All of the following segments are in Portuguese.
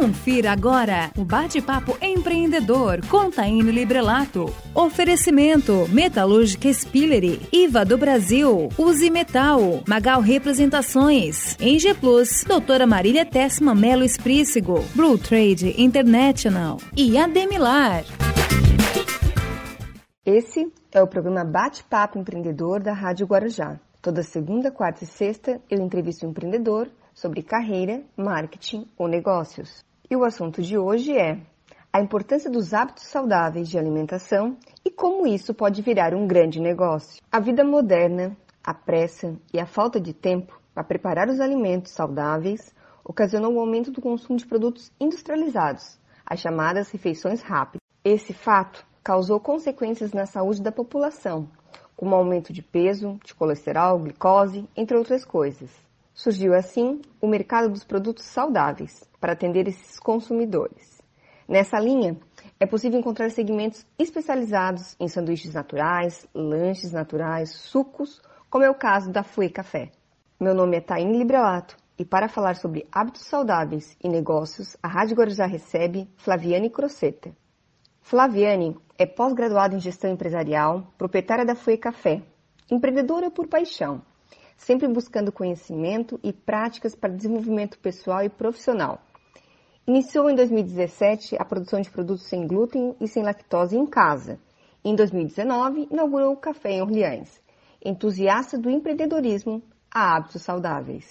Confira agora o bate-papo empreendedor com Librelato. Oferecimento Metalúrgica Spillery, IVA do Brasil, Use Metal, Magal Representações, Eng Plus, Doutora Marília Tessma Melo Esprícigo, Blue Trade International e Ademilar. Esse é o programa Bate-Papo Empreendedor da Rádio Guarujá. Toda segunda, quarta e sexta eu entrevisto um empreendedor sobre carreira, marketing ou negócios. E o assunto de hoje é a importância dos hábitos saudáveis de alimentação e como isso pode virar um grande negócio. A vida moderna, a pressa e a falta de tempo para preparar os alimentos saudáveis ocasionou o aumento do consumo de produtos industrializados, as chamadas refeições rápidas. Esse fato causou consequências na saúde da população, como aumento de peso, de colesterol, glicose, entre outras coisas. Surgiu assim o mercado dos produtos saudáveis para atender esses consumidores. Nessa linha, é possível encontrar segmentos especializados em sanduíches naturais, lanches naturais, sucos, como é o caso da Fue Café. Meu nome é Taine Librelato e para falar sobre hábitos saudáveis e negócios, a Rádio Guarujá recebe Flaviane Croceta. Flaviane é pós-graduada em gestão empresarial, proprietária da Fue Café, empreendedora por paixão, sempre buscando conhecimento e práticas para desenvolvimento pessoal e profissional. Iniciou em 2017 a produção de produtos sem glúten e sem lactose em casa. Em 2019, inaugurou o Café em Orleans, entusiasta do empreendedorismo a hábitos saudáveis.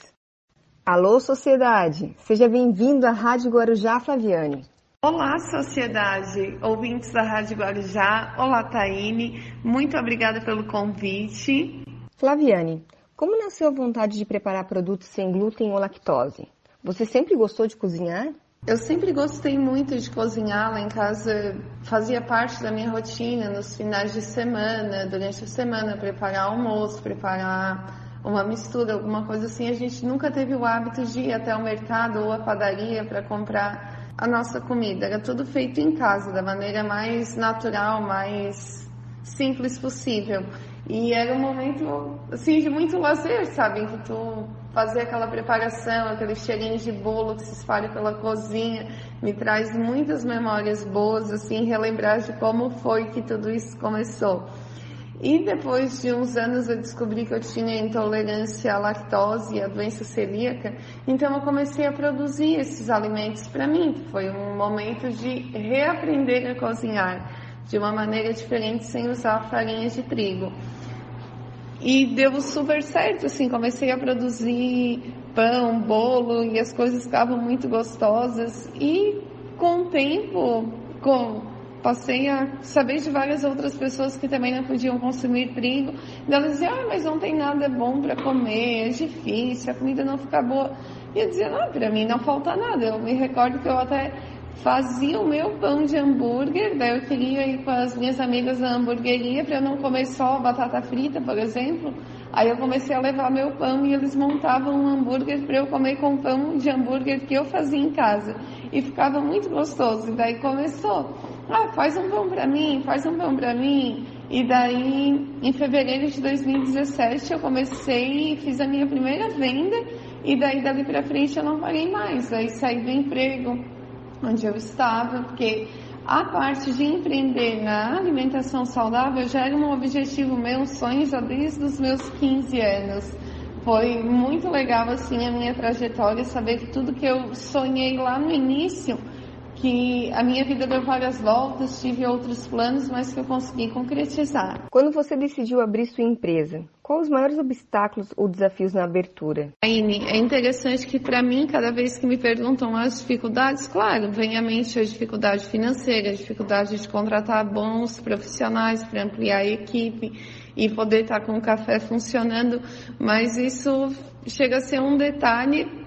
Alô, sociedade! Seja bem-vindo à Rádio Guarujá Flaviane. Olá, sociedade, ouvintes da Rádio Guarujá. Olá, Taine. Muito obrigada pelo convite. Flaviane, como nasceu a vontade de preparar produtos sem glúten ou lactose? Você sempre gostou de cozinhar? Eu sempre gostei muito de cozinhar. Lá em casa fazia parte da minha rotina nos finais de semana, durante a semana, preparar almoço, preparar uma mistura, alguma coisa assim. A gente nunca teve o hábito de ir até o mercado ou a padaria para comprar a nossa comida. Era tudo feito em casa, da maneira mais natural, mais simples possível. E era um momento, assim, de muito lazer, sabe? Que tu fazia aquela preparação, aquele cheirinho de bolo que se espalha pela cozinha, me traz muitas memórias boas, assim, relembrar de como foi que tudo isso começou. E depois de uns anos eu descobri que eu tinha intolerância à lactose e à doença celíaca, então eu comecei a produzir esses alimentos para mim. Foi um momento de reaprender a cozinhar de uma maneira diferente sem usar farinha de trigo. E deu super certo, assim, comecei a produzir pão, bolo e as coisas ficavam muito gostosas. E com o tempo, com, passei a saber de várias outras pessoas que também não podiam consumir trigo. E elas diziam, ah, mas não tem nada bom para comer, é difícil, a comida não fica boa. E eu dizia, não, para mim não falta nada. Eu me recordo que eu até fazia o meu pão de hambúrguer, daí eu queria ir com as minhas amigas na hamburgueria para eu não comer só batata frita, por exemplo. Aí eu comecei a levar meu pão e eles montavam um hambúrguer para eu comer com pão de hambúrguer que eu fazia em casa. E ficava muito gostoso. E daí começou, ah, faz um pão para mim, faz um pão para mim. E daí, em fevereiro de 2017, eu comecei e fiz a minha primeira venda. E daí, dali para frente, eu não parei mais. Aí saí do emprego, onde eu estava, porque a parte de empreender na alimentação saudável já era um objetivo meu, um sonho já desde os meus 15 anos. Foi muito legal assim a minha trajetória, saber que tudo que eu sonhei lá no início que a minha vida deu várias voltas, tive outros planos, mas que eu consegui concretizar. Quando você decidiu abrir sua empresa, quais os maiores obstáculos ou desafios na abertura? Aine, é interessante que para mim, cada vez que me perguntam as dificuldades, claro, vem à mente a dificuldade financeira, a dificuldade de contratar bons profissionais para ampliar a equipe e poder estar com o café funcionando, mas isso chega a ser um detalhe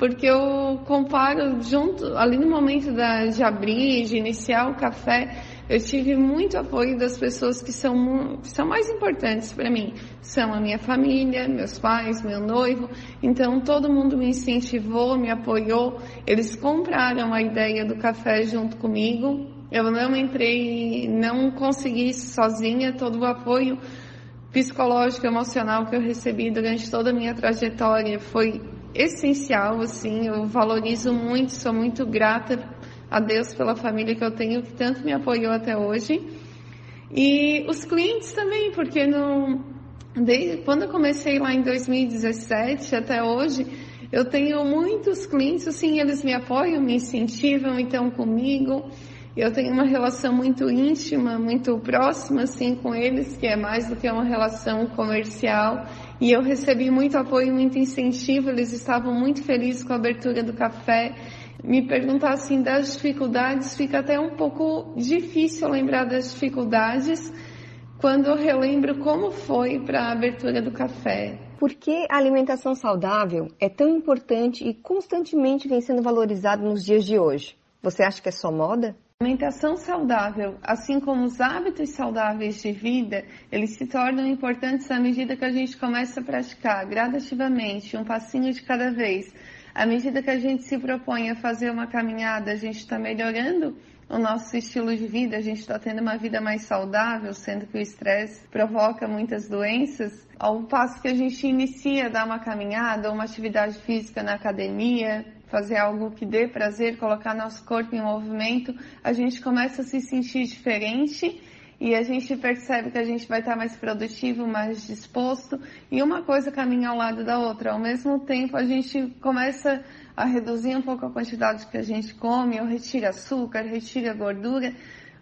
porque eu comparo junto, ali no momento da, de abrir, de iniciar o café, eu tive muito apoio das pessoas que são, que são mais importantes para mim. São a minha família, meus pais, meu noivo. Então todo mundo me incentivou, me apoiou. Eles compraram a ideia do café junto comigo. Eu não entrei, não consegui isso sozinha, todo o apoio psicológico, emocional que eu recebi durante toda a minha trajetória foi essencial, assim, eu valorizo muito, sou muito grata a Deus pela família que eu tenho, que tanto me apoiou até hoje. E os clientes também, porque não, desde, quando eu comecei lá em 2017 até hoje, eu tenho muitos clientes, assim, eles me apoiam, me incentivam, então comigo. Eu tenho uma relação muito íntima, muito próxima, assim, com eles, que é mais do que uma relação comercial. E eu recebi muito apoio, muito incentivo. Eles estavam muito felizes com a abertura do café. Me perguntar assim das dificuldades, fica até um pouco difícil lembrar das dificuldades quando eu relembro como foi para a abertura do café. Por que a alimentação saudável é tão importante e constantemente vem sendo valorizada nos dias de hoje? Você acha que é só moda? Alimentação saudável, assim como os hábitos saudáveis de vida, eles se tornam importantes à medida que a gente começa a praticar gradativamente, um passinho de cada vez. À medida que a gente se propõe a fazer uma caminhada, a gente está melhorando o nosso estilo de vida, a gente está tendo uma vida mais saudável, sendo que o estresse provoca muitas doenças. Ao passo que a gente inicia a dar uma caminhada, uma atividade física na academia, fazer algo que dê prazer, colocar nosso corpo em movimento, a gente começa a se sentir diferente e a gente percebe que a gente vai estar mais produtivo, mais disposto e uma coisa caminha ao lado da outra. Ao mesmo tempo, a gente começa a reduzir um pouco a quantidade que a gente come, ou retira açúcar, retira gordura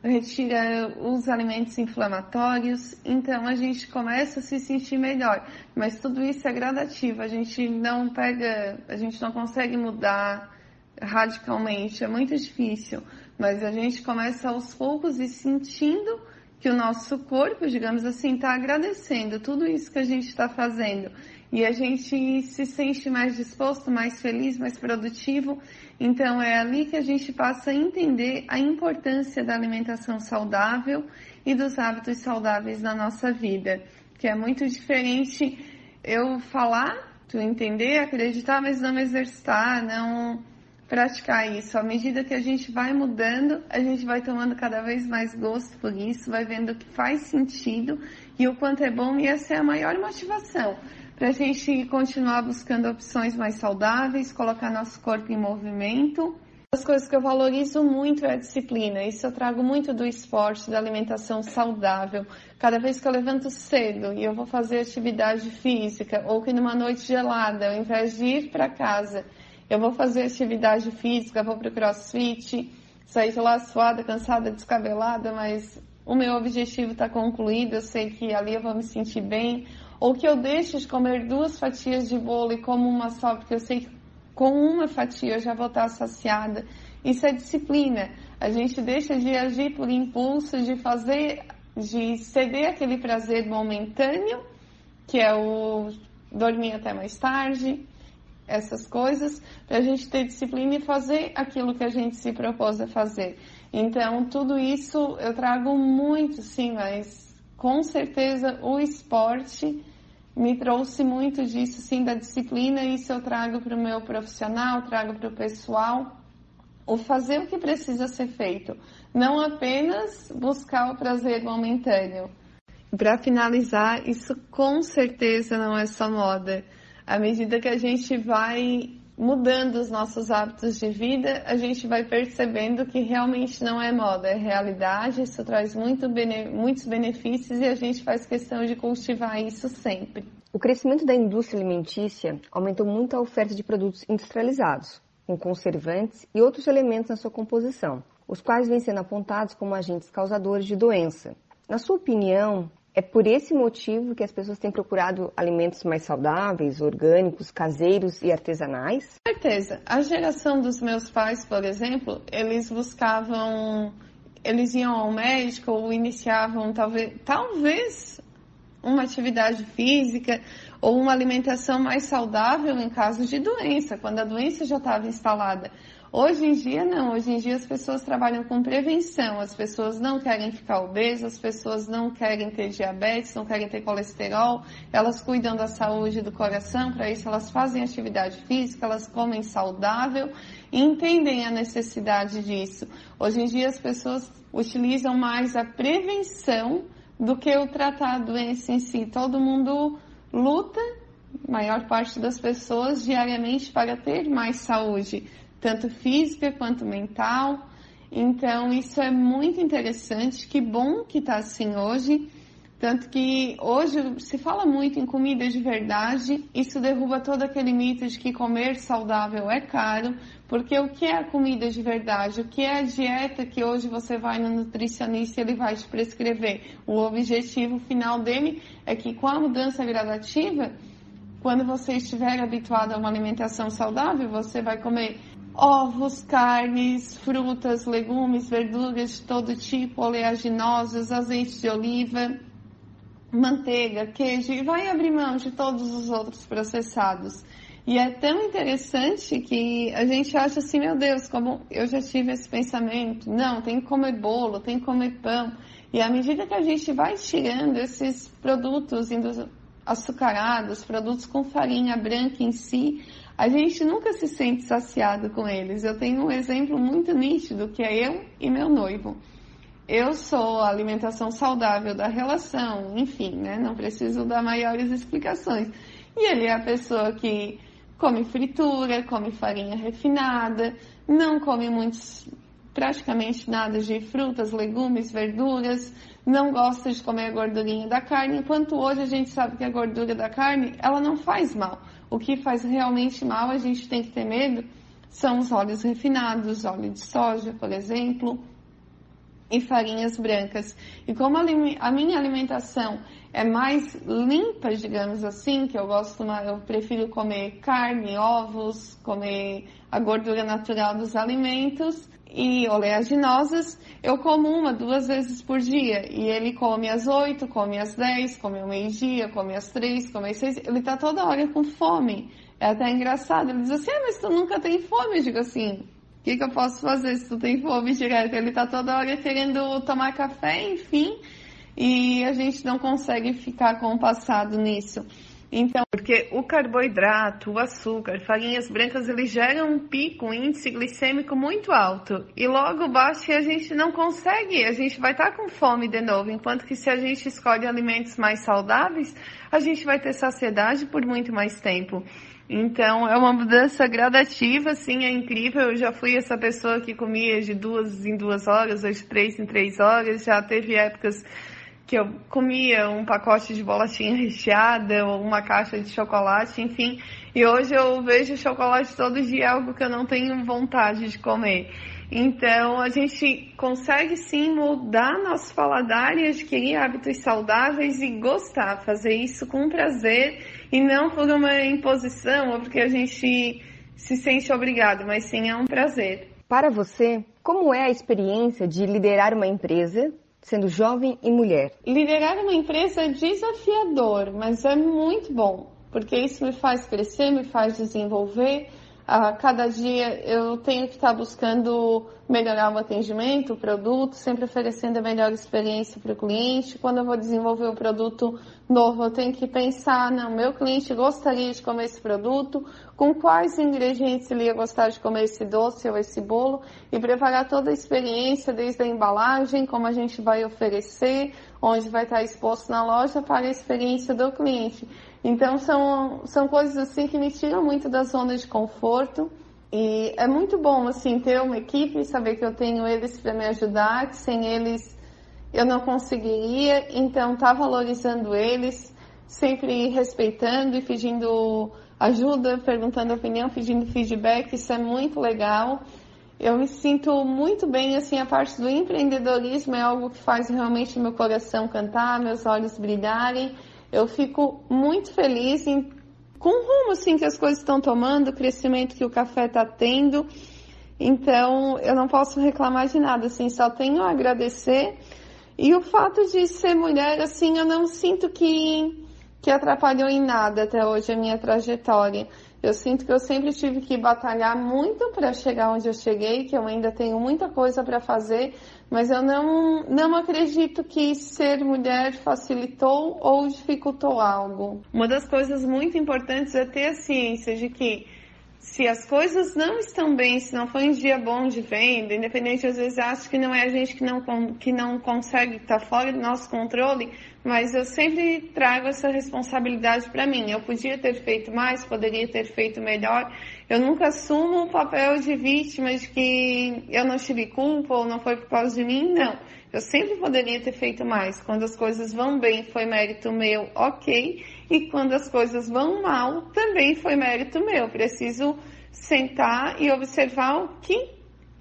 retira os alimentos inflamatórios, então a gente começa a se sentir melhor. Mas tudo isso é gradativo, a gente não pega, a gente não consegue mudar radicalmente, é muito difícil, mas a gente começa aos poucos e sentindo que o nosso corpo, digamos assim, está agradecendo tudo isso que a gente está fazendo e a gente se sente mais disposto, mais feliz, mais produtivo. Então é ali que a gente passa a entender a importância da alimentação saudável e dos hábitos saudáveis na nossa vida, que é muito diferente eu falar, tu entender, acreditar, mas não exercitar, não praticar isso. À medida que a gente vai mudando, a gente vai tomando cada vez mais gosto por isso, vai vendo que faz sentido e o quanto é bom, e essa é a maior motivação para a gente continuar buscando opções mais saudáveis, colocar nosso corpo em movimento. As coisas que eu valorizo muito é a disciplina. Isso eu trago muito do esporte, da alimentação saudável. Cada vez que eu levanto cedo e eu vou fazer atividade física, ou que numa noite gelada, ao invés de ir para casa, eu vou fazer atividade física, vou para o crossfit, sair de lá suada, cansada, descabelada, mas o meu objetivo está concluído, eu sei que ali eu vou me sentir bem ou que eu deixe de comer duas fatias de bolo e como uma só, porque eu sei que com uma fatia eu já vou estar saciada. Isso é disciplina. A gente deixa de agir por impulso, de fazer, de ceder aquele prazer momentâneo, que é o dormir até mais tarde, essas coisas, para a gente ter disciplina e fazer aquilo que a gente se propôs a fazer. Então, tudo isso eu trago muito, sim, mas com certeza o esporte me trouxe muito disso, sim, da disciplina, e isso eu trago para o meu profissional, trago para o pessoal. O fazer o que precisa ser feito, não apenas buscar o prazer momentâneo. Para finalizar, isso com certeza não é só moda. À medida que a gente vai mudando os nossos hábitos de vida, a gente vai percebendo que realmente não é moda, é realidade, isso traz muito bene, muitos benefícios e a gente faz questão de cultivar isso sempre. O crescimento da indústria alimentícia aumentou muito a oferta de produtos industrializados, com conservantes e outros elementos na sua composição, os quais vêm sendo apontados como agentes causadores de doença. Na sua opinião, é por esse motivo que as pessoas têm procurado alimentos mais saudáveis, orgânicos, caseiros e artesanais? Com certeza. A geração dos meus pais, por exemplo, eles buscavam, eles iam ao médico ou iniciavam talvez, talvez uma atividade física ou uma alimentação mais saudável em caso de doença, quando a doença já estava instalada. Hoje em dia, não. Hoje em dia, as pessoas trabalham com prevenção. As pessoas não querem ficar obesas, as pessoas não querem ter diabetes, não querem ter colesterol. Elas cuidam da saúde do coração. Para isso, elas fazem atividade física, elas comem saudável e entendem a necessidade disso. Hoje em dia, as pessoas utilizam mais a prevenção do que o tratar a doença em si. Todo mundo luta maior parte das pessoas diariamente para ter mais saúde, tanto física quanto mental. Então, isso é muito interessante. Que bom que está assim hoje. Tanto que hoje se fala muito em comida de verdade, isso derruba todo aquele mito de que comer saudável é caro, porque o que é a comida de verdade? O que é a dieta que hoje você vai no nutricionista e ele vai te prescrever? O objetivo final dele é que com a mudança gradativa, quando você estiver habituado a uma alimentação saudável, você vai comer ovos, carnes, frutas, legumes, verduras de todo tipo, oleaginosas, azeite de oliva, manteiga, queijo e vai abrir mão de todos os outros processados. E é tão interessante que a gente acha assim, meu Deus, como eu já tive esse pensamento, não, tem que comer bolo, tem que comer pão. E à medida que a gente vai tirando esses produtos açucarados, produtos com farinha branca em si, a gente nunca se sente saciado com eles. Eu tenho um exemplo muito nítido que é eu e meu noivo eu sou a alimentação saudável da relação, enfim, né? Não preciso dar maiores explicações. E ele é a pessoa que come fritura, come farinha refinada, não come muitos, praticamente nada de frutas, legumes, verduras, não gosta de comer a gordurinha da carne, enquanto hoje a gente sabe que a gordura da carne, ela não faz mal. O que faz realmente mal, a gente tem que ter medo, são os óleos refinados, óleo de soja, por exemplo, e farinhas brancas. E como a, minha alimentação é mais limpa, digamos assim, que eu gosto, eu prefiro comer carne, ovos, comer a gordura natural dos alimentos e oleaginosas, eu como uma, duas vezes por dia. E ele come às oito, come às dez, come ao meio-dia, come às três, come às seis. Ele tá toda hora com fome. É até engraçado. Ele diz assim, ah, mas tu nunca tem fome? Eu digo assim, o que, que eu posso fazer se tu tem fome direto? Ele tá toda hora querendo tomar café, enfim, e a gente não consegue ficar com o passado nisso. Então, porque o carboidrato, o açúcar, farinhas brancas, eles geram um pico, um índice glicêmico muito alto. E logo baixo a gente não consegue, a gente vai estar tá com fome de novo. Enquanto que se a gente escolhe alimentos mais saudáveis, a gente vai ter saciedade por muito mais tempo. Então é uma mudança gradativa, assim, é incrível. Eu já fui essa pessoa que comia de duas em duas horas, de três em três horas. Já teve épocas que eu comia um pacote de bolachinha recheada ou uma caixa de chocolate, enfim. E hoje eu vejo chocolate todo dia, algo que eu não tenho vontade de comer. Então, a gente consegue sim mudar nosso paladar e adquirir hábitos saudáveis e gostar, fazer isso com prazer e não por uma imposição ou porque a gente se sente obrigado, mas sim é um prazer. Para você, como é a experiência de liderar uma empresa, sendo jovem e mulher? Liderar uma empresa é desafiador, mas é muito bom, porque isso me faz crescer, me faz desenvolver a cada dia eu tenho que estar buscando melhorar o atendimento, o produto, sempre oferecendo a melhor experiência para o cliente. Quando eu vou desenvolver um produto novo, eu tenho que pensar, não, meu cliente gostaria de comer esse produto, com quais ingredientes ele ia gostar de comer esse doce ou esse bolo, e preparar toda a experiência, desde a embalagem, como a gente vai oferecer, onde vai estar exposto na loja, para a experiência do cliente. Então são, são coisas assim que me tiram muito da zona de conforto. E é muito bom assim ter uma equipe, saber que eu tenho eles para me ajudar, que sem eles eu não conseguiria. Então tá valorizando eles, sempre respeitando e pedindo ajuda, perguntando opinião, pedindo feedback, isso é muito legal. Eu me sinto muito bem, assim, a parte do empreendedorismo é algo que faz realmente meu coração cantar, meus olhos brilharem eu fico muito feliz em, com o rumo assim, que as coisas estão tomando, o crescimento que o café está tendo. Então, eu não posso reclamar de nada, assim, só tenho a agradecer. E o fato de ser mulher, assim, eu não sinto que, que atrapalhou em nada até hoje a minha trajetória. Eu sinto que eu sempre tive que batalhar muito para chegar onde eu cheguei, que eu ainda tenho muita coisa para fazer, mas eu não, não acredito que ser mulher facilitou ou dificultou algo. Uma das coisas muito importantes é ter a ciência de que se as coisas não estão bem, se não foi um dia bom de venda, independente, às vezes acho que não é a gente que não, que não consegue estar fora do nosso controle, mas eu sempre trago essa responsabilidade para mim. Eu podia ter feito mais, poderia ter feito melhor. Eu nunca assumo o papel de vítima de que eu não tive culpa ou não foi por causa de mim, não. Eu sempre poderia ter feito mais. Quando as coisas vão bem, foi mérito meu, ok. E quando as coisas vão mal, também foi mérito meu. Preciso sentar e observar o que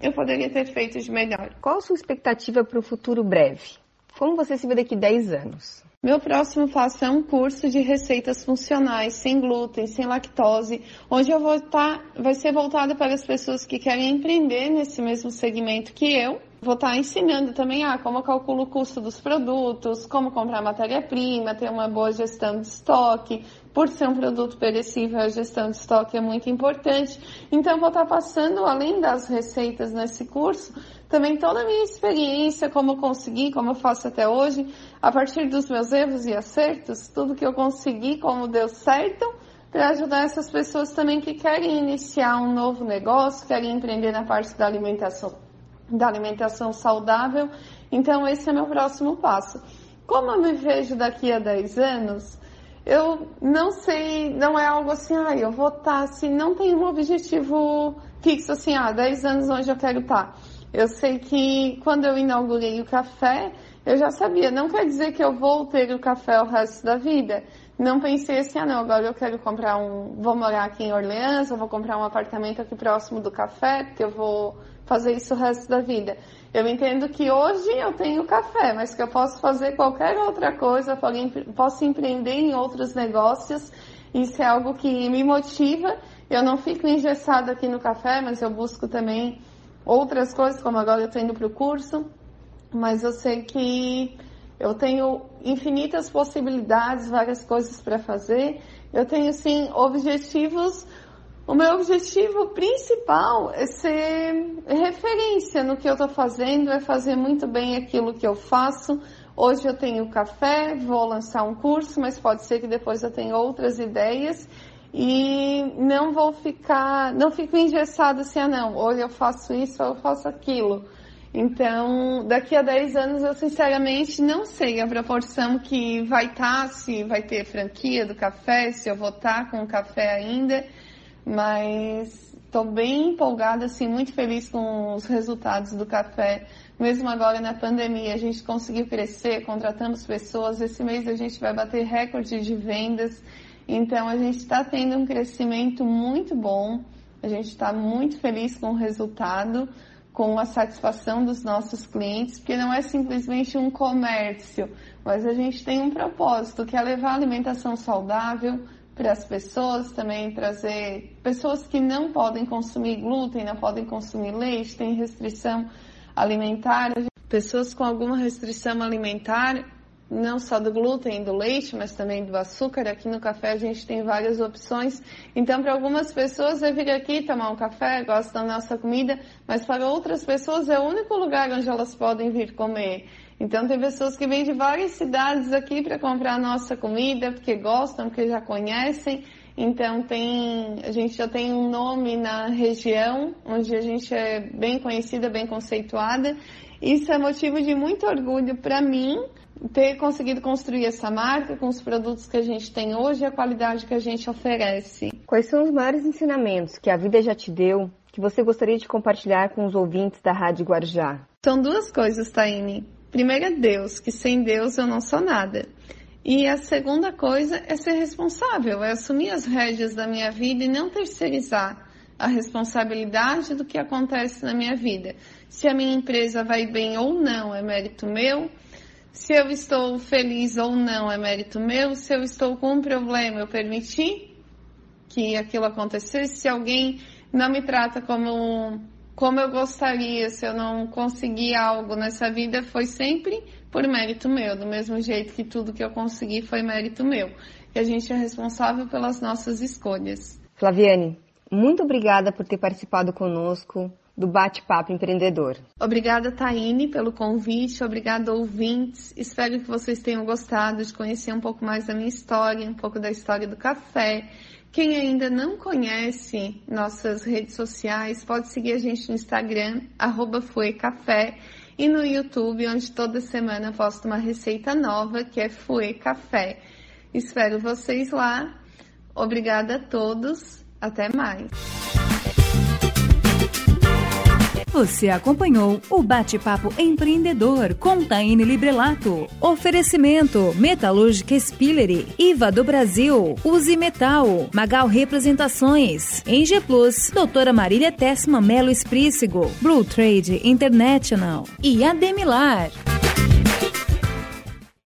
eu poderia ter feito de melhor. Qual a sua expectativa para o futuro breve? Como você se vê daqui 10 anos? Meu próximo passo é um curso de receitas funcionais, sem glúten, sem lactose, onde eu vou estar, vai ser voltado para as pessoas que querem empreender nesse mesmo segmento que eu. Vou estar ensinando também ah, como eu calculo o custo dos produtos, como comprar matéria-prima, ter uma boa gestão de estoque. Por ser um produto perecível, a gestão de estoque é muito importante. Então, vou estar passando, além das receitas nesse curso, também toda a minha experiência, como eu consegui, como eu faço até hoje, a partir dos meus erros e acertos, tudo que eu consegui, como deu certo, para ajudar essas pessoas também que querem iniciar um novo negócio, querem empreender na parte da alimentação, da alimentação saudável. Então, esse é meu próximo passo. Como eu me vejo daqui a 10 anos, eu não sei, não é algo assim, ah, eu vou estar tá, assim, não tem um objetivo fixo assim, ah, 10 anos onde eu quero estar. Tá. Eu sei que quando eu inaugurei o café, eu já sabia, não quer dizer que eu vou ter o café o resto da vida. Não pensei assim, ah não, agora eu quero comprar um, vou morar aqui em Orleans, eu vou comprar um apartamento aqui próximo do café, porque eu vou fazer isso o resto da vida. Eu entendo que hoje eu tenho café, mas que eu posso fazer qualquer outra coisa, posso empreender em outros negócios. Isso é algo que me motiva. Eu não fico engessado aqui no café, mas eu busco também outras coisas, como agora eu estou indo para o curso, mas eu sei que eu tenho infinitas possibilidades, várias coisas para fazer. Eu tenho, sim, objetivos. O meu objetivo principal é ser referência no que eu estou fazendo, é fazer muito bem aquilo que eu faço. Hoje eu tenho café, vou lançar um curso, mas pode ser que depois eu tenha outras ideias e não vou ficar, não fico engessado assim, ah não, hoje eu faço isso, eu faço aquilo. Então, daqui a 10 anos eu sinceramente não sei a proporção que vai estar, tá, se vai ter franquia do café, se eu vou estar tá com o café ainda, mas estou bem empolgada, assim, muito feliz com os resultados do café. Mesmo agora na pandemia, a gente conseguiu crescer, contratamos pessoas. Esse mês a gente vai bater recorde de vendas. Então, a gente está tendo um crescimento muito bom, a gente está muito feliz com o resultado, com a satisfação dos nossos clientes, porque não é simplesmente um comércio, mas a gente tem um propósito, que é levar alimentação saudável para as pessoas, também trazer pessoas que não podem consumir glúten, não podem consumir leite, tem restrição alimentar, pessoas com alguma restrição alimentar não só do glúten e do leite, mas também do açúcar. Aqui no café a gente tem várias opções. Então, para algumas pessoas é vir aqui tomar um café, gostam da nossa comida, mas para outras pessoas é o único lugar onde elas podem vir comer. Então, tem pessoas que vêm de várias cidades aqui para comprar a nossa comida, porque gostam, porque já conhecem. Então, tem, a gente já tem um nome na região, onde a gente é bem conhecida, bem conceituada. Isso é motivo de muito orgulho para mim, ter conseguido construir essa marca com os produtos que a gente tem hoje e a qualidade que a gente oferece. Quais são os maiores ensinamentos que a vida já te deu que você gostaria de compartilhar com os ouvintes da Rádio Guarujá? São duas coisas, Taine. Primeiro é Deus, que sem Deus eu não sou nada. E a segunda coisa é ser responsável, é assumir as rédeas da minha vida e não terceirizar a responsabilidade do que acontece na minha vida. Se a minha empresa vai bem ou não é mérito meu, se eu estou feliz ou não é mérito meu. Se eu estou com um problema, eu permiti que aquilo acontecesse. Se alguém não me trata como, como eu gostaria, se eu não consegui algo nessa vida, foi sempre por mérito meu, do mesmo jeito que tudo que eu consegui foi mérito meu. Que a gente é responsável pelas nossas escolhas. Flaviane, muito obrigada por ter participado conosco do Bate-Papo Empreendedor. Obrigada, Taine, pelo convite. Obrigada, ouvintes. Espero que vocês tenham gostado de conhecer um pouco mais da minha história, um pouco da história do café. Quem ainda não conhece nossas redes sociais, pode seguir a gente no Instagram, arroba Fuecafé. e no YouTube, onde toda semana posto uma receita nova que é Fue Café. Espero vocês lá. Obrigada a todos. Até mais. Você acompanhou o Bate-Papo Empreendedor com Taine Librelato. Oferecimento Metalúrgica Spillery, IVA do Brasil, Use Metal, Magal Representações, Eng Plus, Doutora Marília Tessma Melo Esprícigo, Blue Trade International e Ademilar.